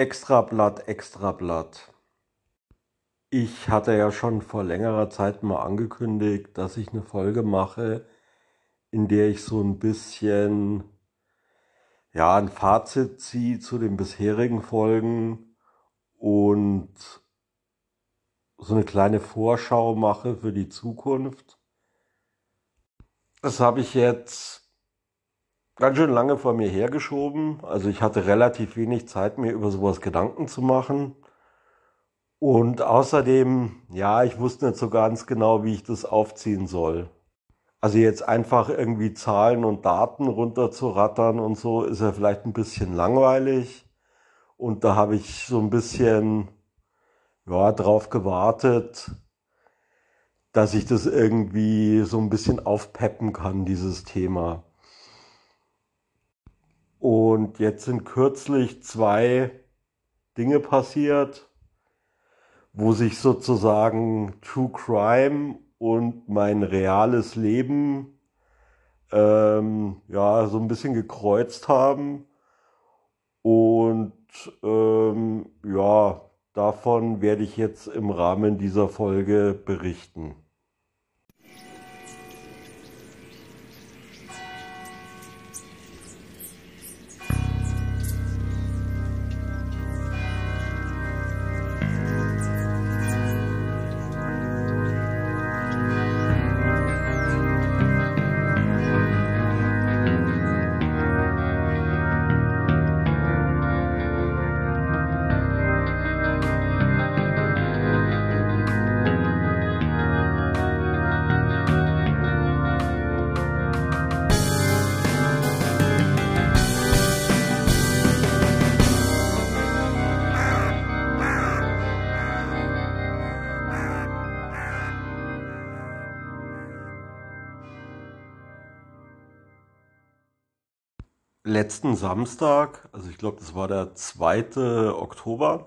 Extrablatt, Extrablatt. Ich hatte ja schon vor längerer Zeit mal angekündigt, dass ich eine Folge mache, in der ich so ein bisschen, ja, ein Fazit ziehe zu den bisherigen Folgen und so eine kleine Vorschau mache für die Zukunft. Das habe ich jetzt ganz schön lange vor mir hergeschoben. Also ich hatte relativ wenig Zeit, mir über sowas Gedanken zu machen. Und außerdem, ja, ich wusste nicht so ganz genau, wie ich das aufziehen soll. Also jetzt einfach irgendwie Zahlen und Daten runterzurattern und so ist ja vielleicht ein bisschen langweilig. Und da habe ich so ein bisschen, ja, drauf gewartet, dass ich das irgendwie so ein bisschen aufpeppen kann, dieses Thema. Und jetzt sind kürzlich zwei Dinge passiert, wo sich sozusagen True Crime und mein reales Leben ähm, ja so ein bisschen gekreuzt haben. Und ähm, ja, davon werde ich jetzt im Rahmen dieser Folge berichten. Letzten Samstag, also ich glaube, das war der 2. Oktober,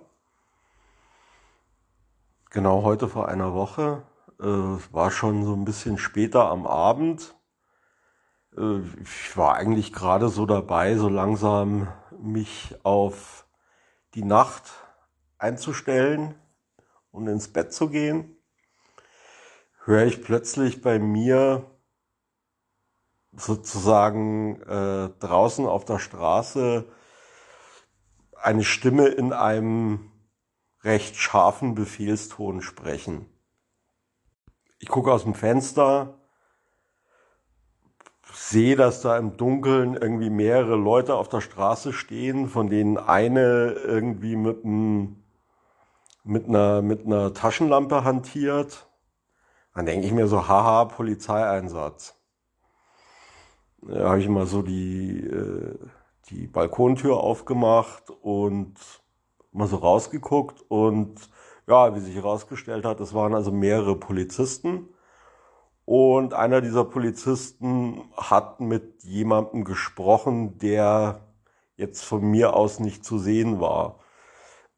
genau heute vor einer Woche, äh, war schon so ein bisschen später am Abend. Äh, ich war eigentlich gerade so dabei, so langsam mich auf die Nacht einzustellen und ins Bett zu gehen. Höre ich plötzlich bei mir sozusagen äh, draußen auf der Straße eine Stimme in einem recht scharfen Befehlston sprechen. Ich gucke aus dem Fenster, sehe, dass da im Dunkeln irgendwie mehrere Leute auf der Straße stehen, von denen eine irgendwie mit, einem, mit, einer, mit einer Taschenlampe hantiert. Dann denke ich mir so, haha, Polizeieinsatz äh, habe ich mal so die, äh, die Balkontür aufgemacht und mal so rausgeguckt und ja, wie sich herausgestellt hat, es waren also mehrere Polizisten und einer dieser Polizisten hat mit jemandem gesprochen, der jetzt von mir aus nicht zu sehen war.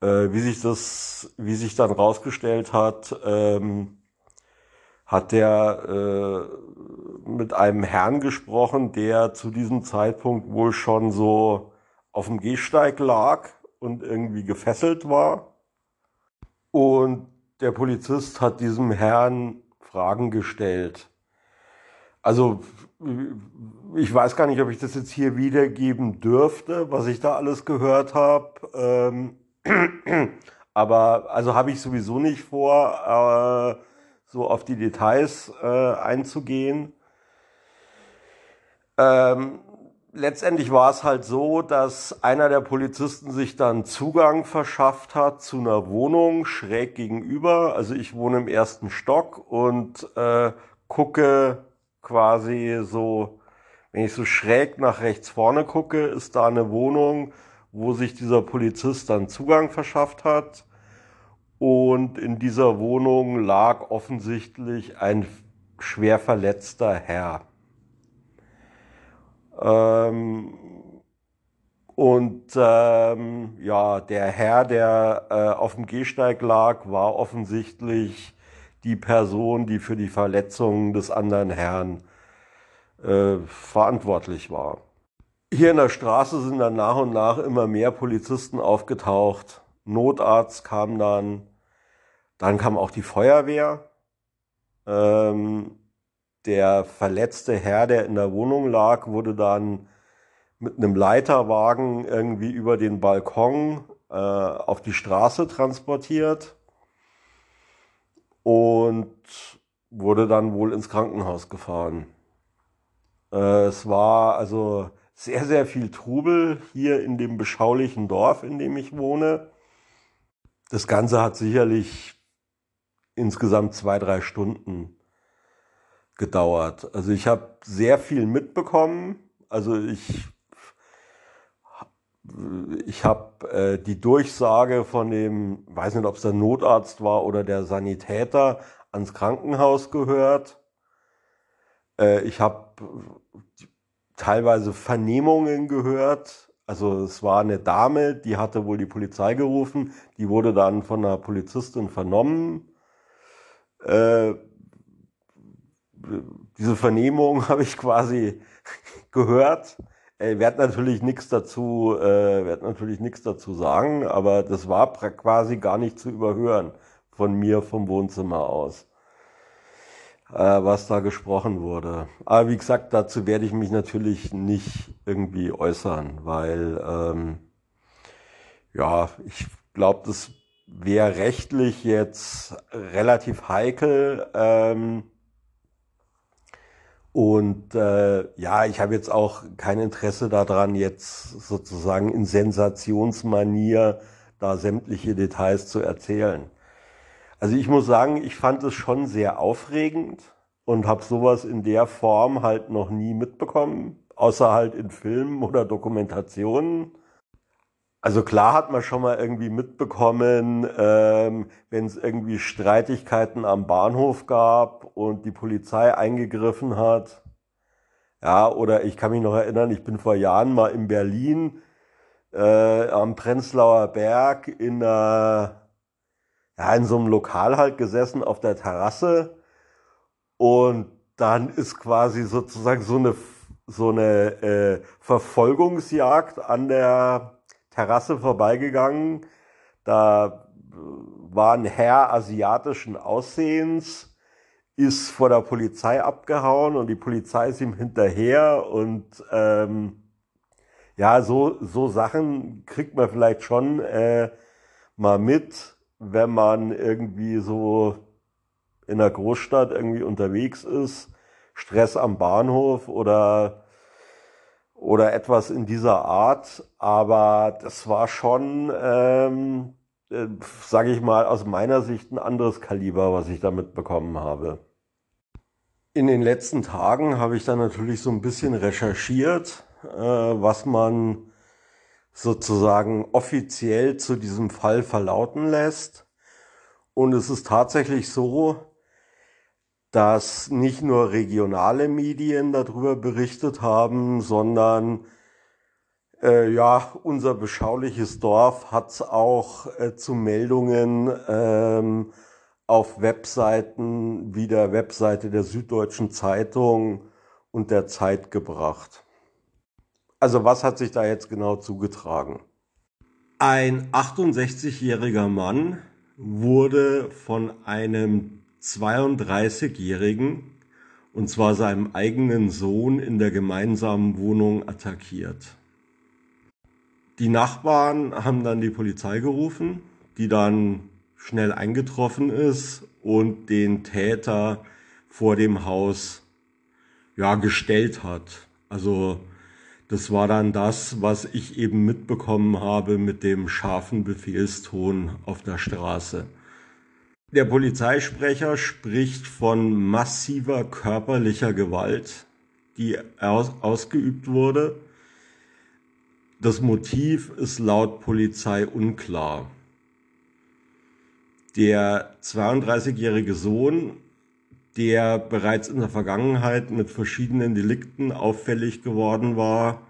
Äh, wie sich das, wie sich dann rausgestellt hat, ähm, hat der äh, mit einem Herrn gesprochen, der zu diesem Zeitpunkt wohl schon so auf dem Gehsteig lag und irgendwie gefesselt war. Und der Polizist hat diesem Herrn Fragen gestellt. Also ich weiß gar nicht, ob ich das jetzt hier wiedergeben dürfte, was ich da alles gehört habe. Ähm, aber also habe ich sowieso nicht vor. Äh, so auf die Details äh, einzugehen. Ähm, letztendlich war es halt so, dass einer der Polizisten sich dann Zugang verschafft hat zu einer Wohnung schräg gegenüber. Also ich wohne im ersten Stock und äh, gucke quasi so, wenn ich so schräg nach rechts vorne gucke, ist da eine Wohnung, wo sich dieser Polizist dann Zugang verschafft hat. Und in dieser Wohnung lag offensichtlich ein schwer verletzter Herr. Ähm, und ähm, ja, der Herr, der äh, auf dem Gehsteig lag, war offensichtlich die Person, die für die Verletzungen des anderen Herrn äh, verantwortlich war. Hier in der Straße sind dann nach und nach immer mehr Polizisten aufgetaucht. Notarzt kam dann, dann kam auch die Feuerwehr. Ähm, der verletzte Herr, der in der Wohnung lag, wurde dann mit einem Leiterwagen irgendwie über den Balkon äh, auf die Straße transportiert und wurde dann wohl ins Krankenhaus gefahren. Äh, es war also sehr, sehr viel Trubel hier in dem beschaulichen Dorf, in dem ich wohne. Das Ganze hat sicherlich insgesamt zwei, drei Stunden gedauert. Also ich habe sehr viel mitbekommen. Also ich ich habe äh, die Durchsage von dem, weiß nicht, ob es der Notarzt war oder der Sanitäter ans Krankenhaus gehört. Äh, ich habe teilweise Vernehmungen gehört. Also es war eine Dame, die hatte wohl die Polizei gerufen, die wurde dann von einer Polizistin vernommen. Äh, diese Vernehmung habe ich quasi gehört. Ich werde natürlich nichts dazu, äh, werde natürlich nichts dazu sagen, aber das war quasi gar nicht zu überhören von mir vom Wohnzimmer aus äh, was da gesprochen wurde. Aber wie gesagt, dazu werde ich mich natürlich nicht irgendwie äußern, weil ähm, ja, ich glaube, das wäre rechtlich jetzt relativ heikel. Ähm, und äh, ja, ich habe jetzt auch kein Interesse daran, jetzt sozusagen in Sensationsmanier da sämtliche Details zu erzählen. Also ich muss sagen, ich fand es schon sehr aufregend und habe sowas in der Form halt noch nie mitbekommen, außer halt in Filmen oder Dokumentationen. Also klar hat man schon mal irgendwie mitbekommen, ähm, wenn es irgendwie Streitigkeiten am Bahnhof gab und die Polizei eingegriffen hat. Ja, oder ich kann mich noch erinnern, ich bin vor Jahren mal in Berlin äh, am Prenzlauer Berg in einer ja, in so einem Lokal halt gesessen auf der Terrasse und dann ist quasi sozusagen so eine, so eine äh, Verfolgungsjagd an der Terrasse vorbeigegangen. Da äh, war ein Herr asiatischen Aussehens, ist vor der Polizei abgehauen und die Polizei ist ihm hinterher und ähm, ja, so, so Sachen kriegt man vielleicht schon äh, mal mit wenn man irgendwie so in der Großstadt irgendwie unterwegs ist, Stress am Bahnhof oder oder etwas in dieser Art. Aber das war schon, ähm, äh, sage ich mal, aus meiner Sicht ein anderes Kaliber, was ich damit bekommen habe. In den letzten Tagen habe ich dann natürlich so ein bisschen recherchiert, äh, was man sozusagen offiziell zu diesem Fall verlauten lässt. Und es ist tatsächlich so, dass nicht nur regionale Medien darüber berichtet haben, sondern äh, ja, unser beschauliches Dorf hat es auch äh, zu Meldungen ähm, auf Webseiten wie der Webseite der Süddeutschen Zeitung und der Zeit gebracht. Also was hat sich da jetzt genau zugetragen? Ein 68-jähriger Mann wurde von einem 32-jährigen, und zwar seinem eigenen Sohn, in der gemeinsamen Wohnung attackiert. Die Nachbarn haben dann die Polizei gerufen, die dann schnell eingetroffen ist und den Täter vor dem Haus ja gestellt hat. Also das war dann das, was ich eben mitbekommen habe mit dem scharfen Befehlston auf der Straße. Der Polizeisprecher spricht von massiver körperlicher Gewalt, die aus ausgeübt wurde. Das Motiv ist laut Polizei unklar. Der 32-jährige Sohn der bereits in der Vergangenheit mit verschiedenen Delikten auffällig geworden war,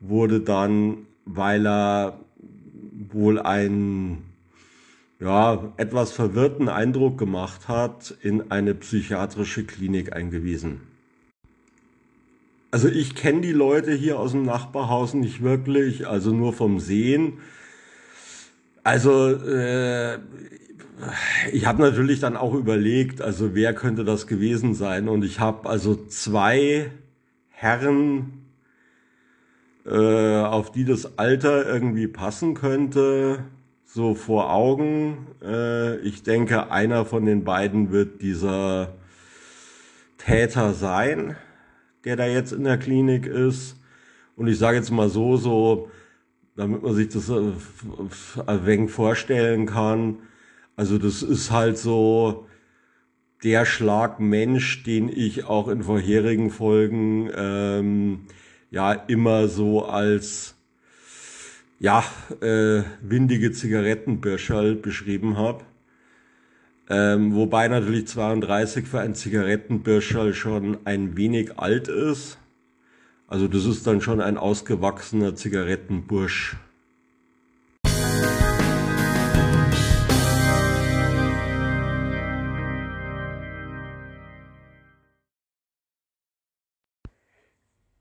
wurde dann, weil er wohl einen ja, etwas verwirrten Eindruck gemacht hat, in eine psychiatrische Klinik eingewiesen. Also ich kenne die Leute hier aus dem Nachbarhaus nicht wirklich, also nur vom Sehen. Also äh, ich habe natürlich dann auch überlegt, also wer könnte das gewesen sein. Und ich habe also zwei Herren, äh, auf die das Alter irgendwie passen könnte, so vor Augen. Äh, ich denke, einer von den beiden wird dieser Täter sein, der da jetzt in der Klinik ist. Und ich sage jetzt mal so, so, damit man sich das äh, ein wenig vorstellen kann. Also das ist halt so der Schlag Mensch, den ich auch in vorherigen Folgen ähm, ja immer so als ja äh, windige Zigarettenbürscherl beschrieben habe. Ähm, wobei natürlich 32 für ein Zigarettenbürscherl schon ein wenig alt ist. Also das ist dann schon ein ausgewachsener Zigarettenbursch.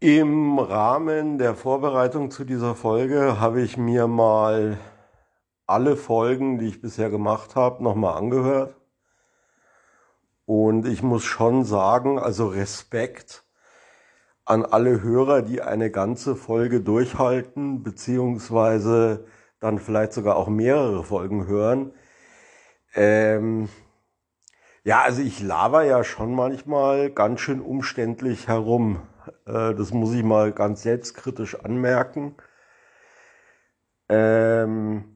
Im Rahmen der Vorbereitung zu dieser Folge habe ich mir mal alle Folgen, die ich bisher gemacht habe, nochmal angehört. Und ich muss schon sagen, also Respekt an alle Hörer, die eine ganze Folge durchhalten, beziehungsweise dann vielleicht sogar auch mehrere Folgen hören. Ähm, ja, also ich laber ja schon manchmal ganz schön umständlich herum. Äh, das muss ich mal ganz selbstkritisch anmerken. Ähm,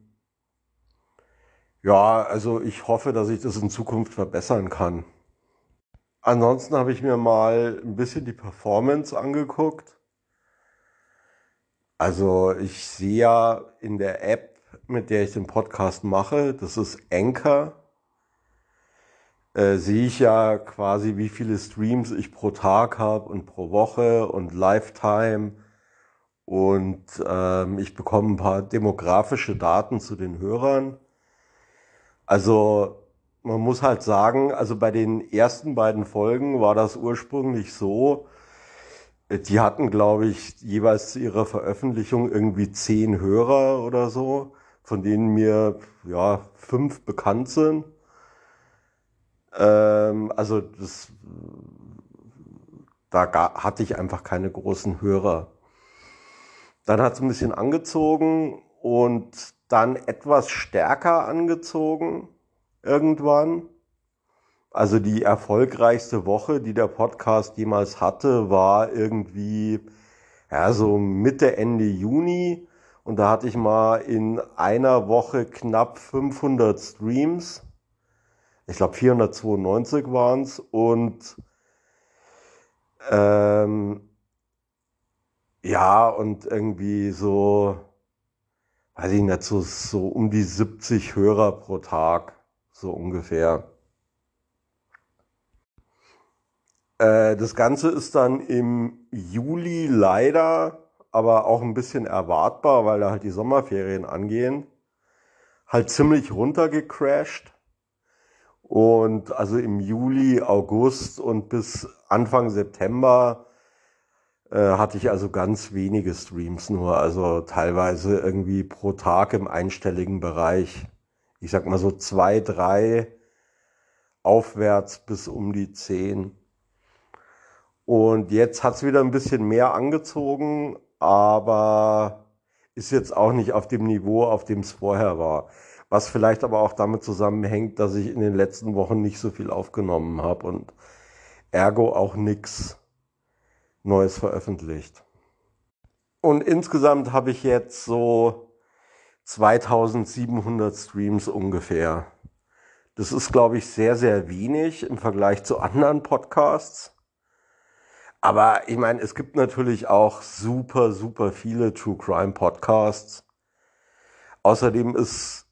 ja, also ich hoffe, dass ich das in Zukunft verbessern kann. Ansonsten habe ich mir mal ein bisschen die Performance angeguckt. Also ich sehe ja in der App, mit der ich den Podcast mache, das ist Anchor, äh, sehe ich ja quasi, wie viele Streams ich pro Tag habe und pro Woche und Lifetime. Und ähm, ich bekomme ein paar demografische Daten zu den Hörern. Also man muss halt sagen, also bei den ersten beiden Folgen war das ursprünglich so, die hatten, glaube ich, jeweils zu ihrer Veröffentlichung irgendwie zehn Hörer oder so, von denen mir ja fünf bekannt sind. Ähm, also das, da hatte ich einfach keine großen Hörer. Dann hat es ein bisschen angezogen und dann etwas stärker angezogen irgendwann. Also die erfolgreichste Woche, die der Podcast jemals hatte, war irgendwie ja, so Mitte, Ende Juni. Und da hatte ich mal in einer Woche knapp 500 Streams ich glaube 492 waren es und ähm, ja, und irgendwie so, weiß ich nicht, so, so um die 70 Hörer pro Tag, so ungefähr. Äh, das Ganze ist dann im Juli leider, aber auch ein bisschen erwartbar, weil da halt die Sommerferien angehen, halt ziemlich runtergecrashed. Und also im Juli, August und bis Anfang September äh, hatte ich also ganz wenige Streams nur, also teilweise irgendwie pro Tag im einstelligen Bereich. Ich sag mal so zwei, drei aufwärts bis um die zehn. Und jetzt hat's wieder ein bisschen mehr angezogen, aber ist jetzt auch nicht auf dem Niveau, auf dem es vorher war. Was vielleicht aber auch damit zusammenhängt, dass ich in den letzten Wochen nicht so viel aufgenommen habe und ergo auch nichts Neues veröffentlicht. Und insgesamt habe ich jetzt so 2700 Streams ungefähr. Das ist, glaube ich, sehr, sehr wenig im Vergleich zu anderen Podcasts. Aber ich meine, es gibt natürlich auch super, super viele True Crime Podcasts. Außerdem ist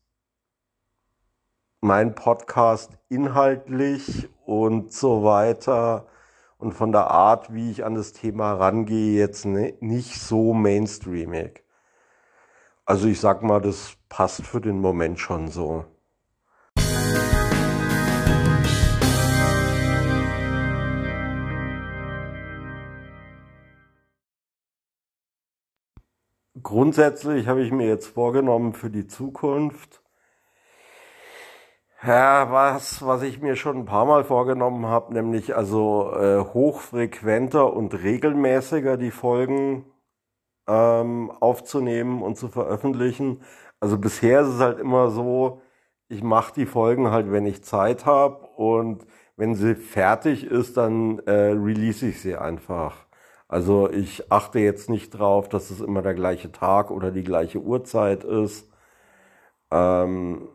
mein Podcast inhaltlich und so weiter und von der Art, wie ich an das Thema rangehe, jetzt ne, nicht so mainstreamig. Also ich sag mal, das passt für den Moment schon so. grundsätzlich habe ich mir jetzt vorgenommen für die Zukunft, ja, was, was ich mir schon ein paar Mal vorgenommen habe, nämlich also äh, hochfrequenter und regelmäßiger die Folgen ähm, aufzunehmen und zu veröffentlichen. Also bisher ist es halt immer so, ich mache die Folgen halt, wenn ich Zeit habe und wenn sie fertig ist, dann äh, release ich sie einfach. Also ich achte jetzt nicht drauf, dass es immer der gleiche Tag oder die gleiche Uhrzeit ist. Ähm,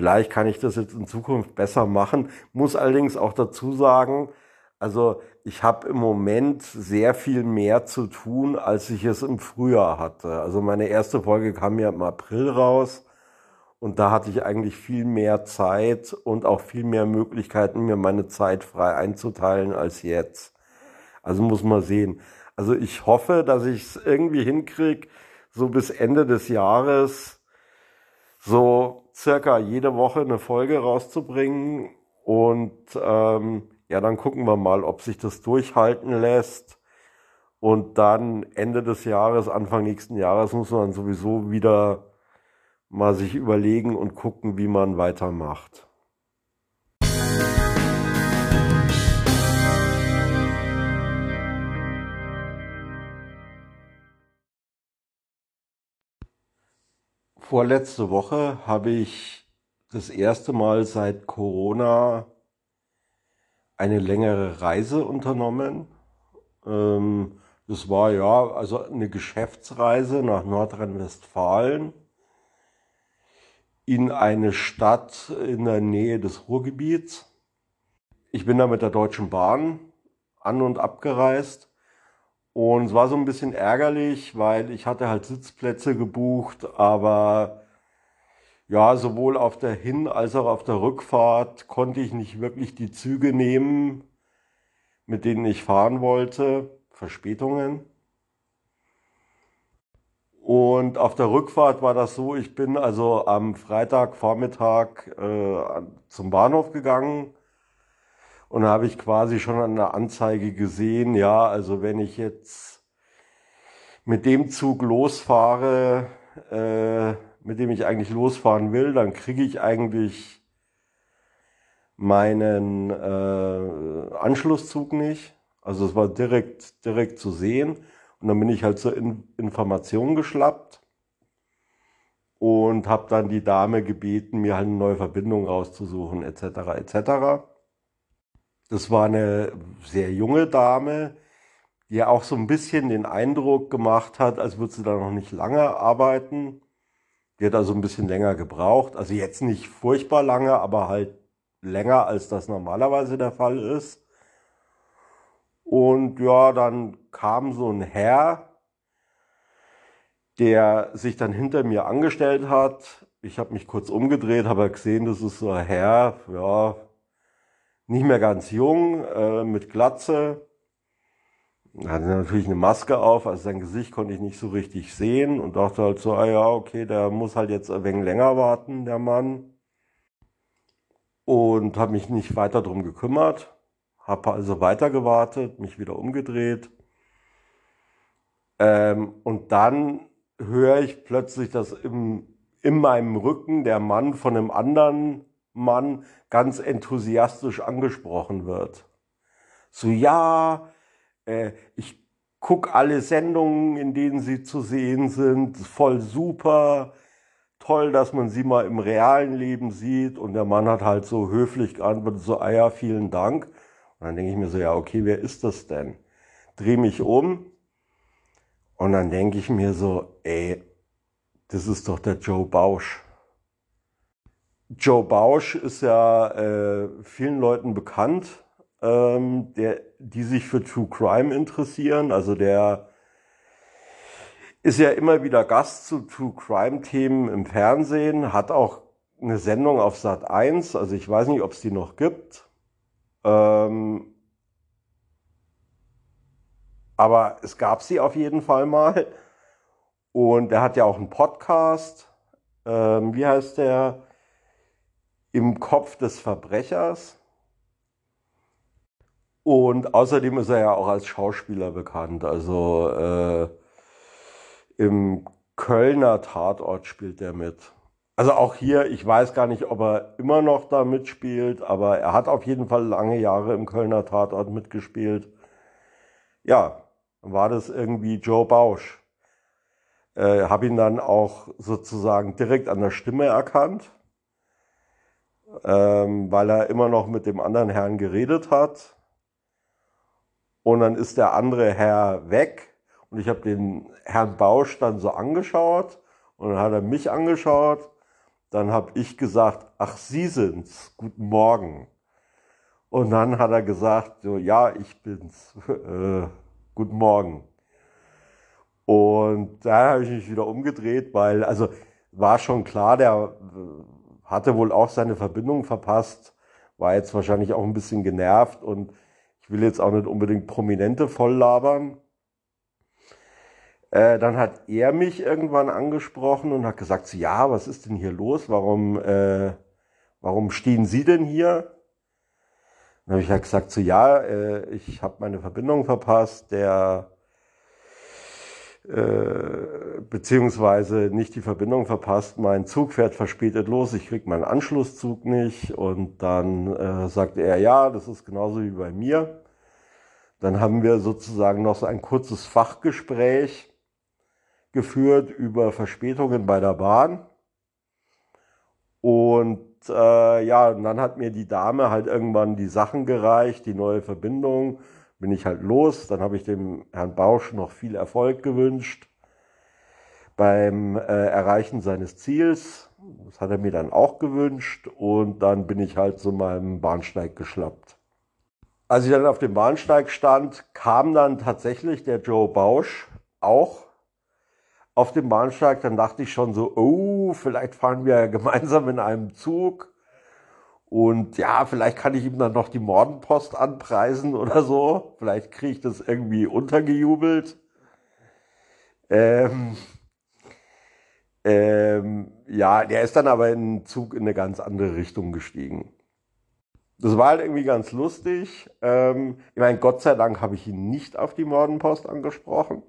vielleicht kann ich das jetzt in Zukunft besser machen. Muss allerdings auch dazu sagen, also ich habe im Moment sehr viel mehr zu tun, als ich es im Frühjahr hatte. Also meine erste Folge kam ja im April raus und da hatte ich eigentlich viel mehr Zeit und auch viel mehr Möglichkeiten, mir meine Zeit frei einzuteilen als jetzt. Also muss man sehen. Also ich hoffe, dass ich es irgendwie hinkriege, so bis Ende des Jahres so circa jede Woche eine Folge rauszubringen. Und ähm, ja, dann gucken wir mal, ob sich das durchhalten lässt. Und dann Ende des Jahres, Anfang nächsten Jahres muss man sowieso wieder mal sich überlegen und gucken, wie man weitermacht. Vorletzte Woche habe ich das erste Mal seit Corona eine längere Reise unternommen. Ähm, das war ja also eine Geschäftsreise nach Nordrhein-Westfalen in eine Stadt in der Nähe des Ruhrgebiets. Ich bin da mit der Deutschen Bahn an und abgereist und es war so ein bisschen ärgerlich, weil ich hatte halt Sitzplätze gebucht, aber ja, sowohl auf der Hin- als auch auf der Rückfahrt konnte ich nicht wirklich die Züge nehmen, mit denen ich fahren wollte. Verspätungen. Und auf der Rückfahrt war das so, ich bin also am Freitagvormittag äh, zum Bahnhof gegangen und da habe ich quasi schon an der Anzeige gesehen, ja, also wenn ich jetzt mit dem Zug losfahre, äh, mit dem ich eigentlich losfahren will, dann kriege ich eigentlich meinen äh, Anschlusszug nicht. Also es war direkt, direkt zu sehen. Und dann bin ich halt zur In Information geschlappt und habe dann die Dame gebeten, mir halt eine neue Verbindung rauszusuchen, etc. etc. Das war eine sehr junge Dame, die ja auch so ein bisschen den Eindruck gemacht hat, als würde sie da noch nicht lange arbeiten. Die hat also ein bisschen länger gebraucht. Also jetzt nicht furchtbar lange, aber halt länger, als das normalerweise der Fall ist. Und ja, dann kam so ein Herr, der sich dann hinter mir angestellt hat. Ich habe mich kurz umgedreht, habe gesehen, das ist so ein Herr, ja, nicht mehr ganz jung, äh, mit Glatze. Hatte natürlich eine Maske auf, also sein Gesicht konnte ich nicht so richtig sehen und dachte halt so, ah ja, okay, der muss halt jetzt ein wenig länger warten, der Mann. Und habe mich nicht weiter drum gekümmert. Habe also weiter gewartet, mich wieder umgedreht. Ähm, und dann höre ich plötzlich, dass im, in meinem Rücken der Mann von einem anderen Mann ganz enthusiastisch angesprochen wird. So, ja, äh, ich gucke alle Sendungen, in denen sie zu sehen sind, voll super, toll, dass man sie mal im realen Leben sieht. Und der Mann hat halt so höflich geantwortet, so, ah ja, vielen Dank. Und dann denke ich mir so, ja, okay, wer ist das denn? Dreh mich um und dann denke ich mir so, ey, das ist doch der Joe Bausch. Joe Bausch ist ja äh, vielen Leuten bekannt, ähm, der, die sich für True Crime interessieren. Also der ist ja immer wieder Gast zu True Crime Themen im Fernsehen, hat auch eine Sendung auf Sat 1, also ich weiß nicht, ob es die noch gibt. Ähm, aber es gab sie auf jeden Fall mal. Und er hat ja auch einen Podcast. Ähm, wie heißt der? Im Kopf des Verbrechers. Und außerdem ist er ja auch als Schauspieler bekannt. Also äh, Im Kölner Tatort spielt er mit. Also auch hier, ich weiß gar nicht, ob er immer noch da mitspielt, aber er hat auf jeden Fall lange Jahre im Kölner Tatort mitgespielt. Ja, war das irgendwie Joe Bausch. Äh, habe ihn dann auch sozusagen direkt an der Stimme erkannt, ähm, weil er immer noch mit dem anderen Herrn geredet hat. Und dann ist der andere Herr weg und ich habe den Herrn Bausch dann so angeschaut und dann hat er mich angeschaut dann habe ich gesagt, ach, Sie sind's, guten Morgen. Und dann hat er gesagt, so, ja, ich bin's, äh, guten Morgen. Und da habe ich mich wieder umgedreht, weil, also war schon klar, der äh, hatte wohl auch seine Verbindung verpasst, war jetzt wahrscheinlich auch ein bisschen genervt und ich will jetzt auch nicht unbedingt Prominente voll labern. Äh, dann hat er mich irgendwann angesprochen und hat gesagt, so, ja, was ist denn hier los? Warum, äh, warum stehen Sie denn hier? Dann habe ich halt gesagt, so, ja, äh, ich habe meine Verbindung verpasst, der äh, beziehungsweise nicht die Verbindung verpasst, mein Zug fährt verspätet los, ich krieg meinen Anschlusszug nicht und dann äh, sagte er, ja, das ist genauso wie bei mir. Dann haben wir sozusagen noch so ein kurzes Fachgespräch geführt über Verspätungen bei der Bahn. Und äh, ja, und dann hat mir die Dame halt irgendwann die Sachen gereicht, die neue Verbindung. Bin ich halt los. Dann habe ich dem Herrn Bausch noch viel Erfolg gewünscht beim äh, Erreichen seines Ziels. Das hat er mir dann auch gewünscht. Und dann bin ich halt zu meinem Bahnsteig geschlappt. Als ich dann auf dem Bahnsteig stand, kam dann tatsächlich der Joe Bausch auch auf dem Bahnsteig, dann dachte ich schon so, oh, vielleicht fahren wir gemeinsam in einem Zug. Und ja, vielleicht kann ich ihm dann noch die Mordenpost anpreisen oder so. Vielleicht kriege ich das irgendwie untergejubelt. Ähm, ähm, ja, der ist dann aber in Zug in eine ganz andere Richtung gestiegen. Das war halt irgendwie ganz lustig. Ähm, ich meine, Gott sei Dank habe ich ihn nicht auf die Mordenpost angesprochen.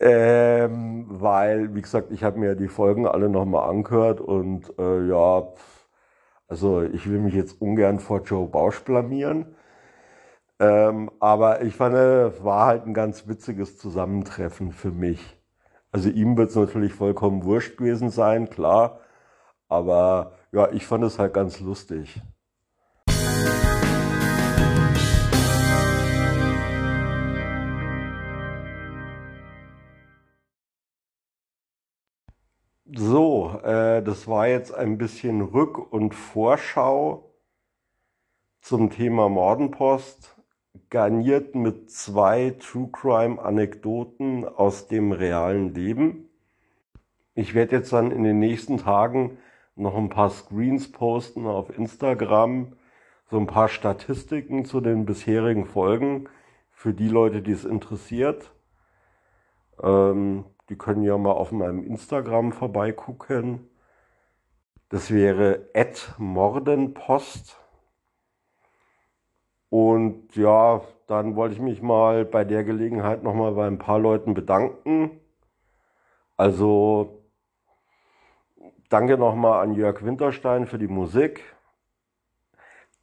Ähm, weil, wie gesagt, ich habe mir die Folgen alle nochmal angehört und äh, ja, also ich will mich jetzt ungern vor Joe Bausch blamieren. Ähm, aber ich fand, es war halt ein ganz witziges Zusammentreffen für mich. Also ihm wird es natürlich vollkommen wurscht gewesen sein, klar. Aber ja, ich fand es halt ganz lustig. So, äh, das war jetzt ein bisschen Rück- und Vorschau zum Thema Mordenpost, garniert mit zwei True Crime-Anekdoten aus dem realen Leben. Ich werde jetzt dann in den nächsten Tagen noch ein paar Screens posten auf Instagram, so ein paar Statistiken zu den bisherigen Folgen für die Leute, die es interessiert. Ähm, die können ja mal auf meinem Instagram vorbeigucken. Das wäre mordenpost. Und ja, dann wollte ich mich mal bei der Gelegenheit nochmal bei ein paar Leuten bedanken. Also danke nochmal an Jörg Winterstein für die Musik.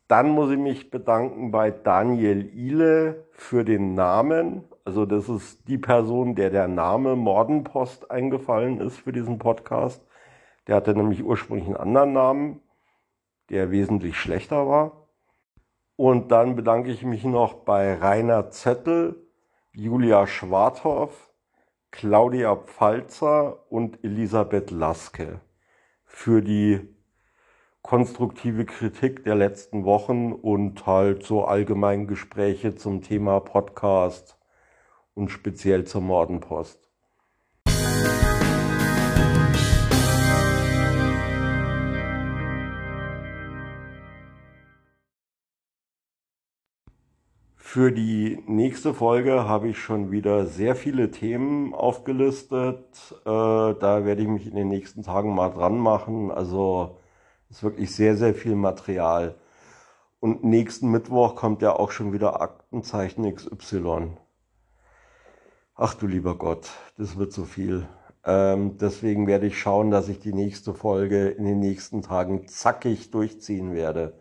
Dann muss ich mich bedanken bei Daniel Ile für den Namen. Also das ist die Person, der der Name Mordenpost eingefallen ist für diesen Podcast. Der hatte nämlich ursprünglich einen anderen Namen, der wesentlich schlechter war. Und dann bedanke ich mich noch bei Rainer Zettel, Julia Schwarthoff, Claudia Pfalzer und Elisabeth Laske für die konstruktive Kritik der letzten Wochen und halt so allgemein Gespräche zum Thema Podcast und speziell zur Mordenpost. Für die nächste Folge habe ich schon wieder sehr viele Themen aufgelistet. Äh, da werde ich mich in den nächsten Tagen mal dran machen. Also ist wirklich sehr, sehr viel Material. Und nächsten Mittwoch kommt ja auch schon wieder Aktenzeichen XY. Ach du lieber Gott, das wird zu viel. Ähm, deswegen werde ich schauen, dass ich die nächste Folge in den nächsten Tagen zackig durchziehen werde.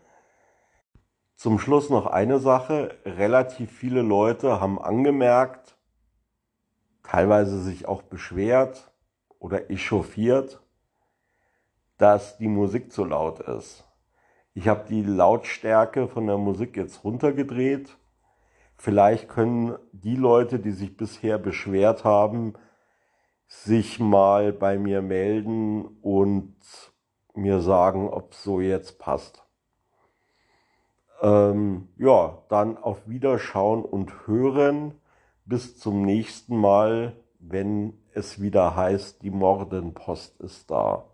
Zum Schluss noch eine Sache. Relativ viele Leute haben angemerkt, teilweise sich auch beschwert oder echauffiert, dass die Musik zu laut ist. Ich habe die Lautstärke von der Musik jetzt runtergedreht. Vielleicht können die Leute, die sich bisher beschwert haben, sich mal bei mir melden und mir sagen, ob so jetzt passt. Ähm, ja, dann auf Wiederschauen und Hören. Bis zum nächsten Mal, wenn es wieder heißt, die Mordenpost ist da.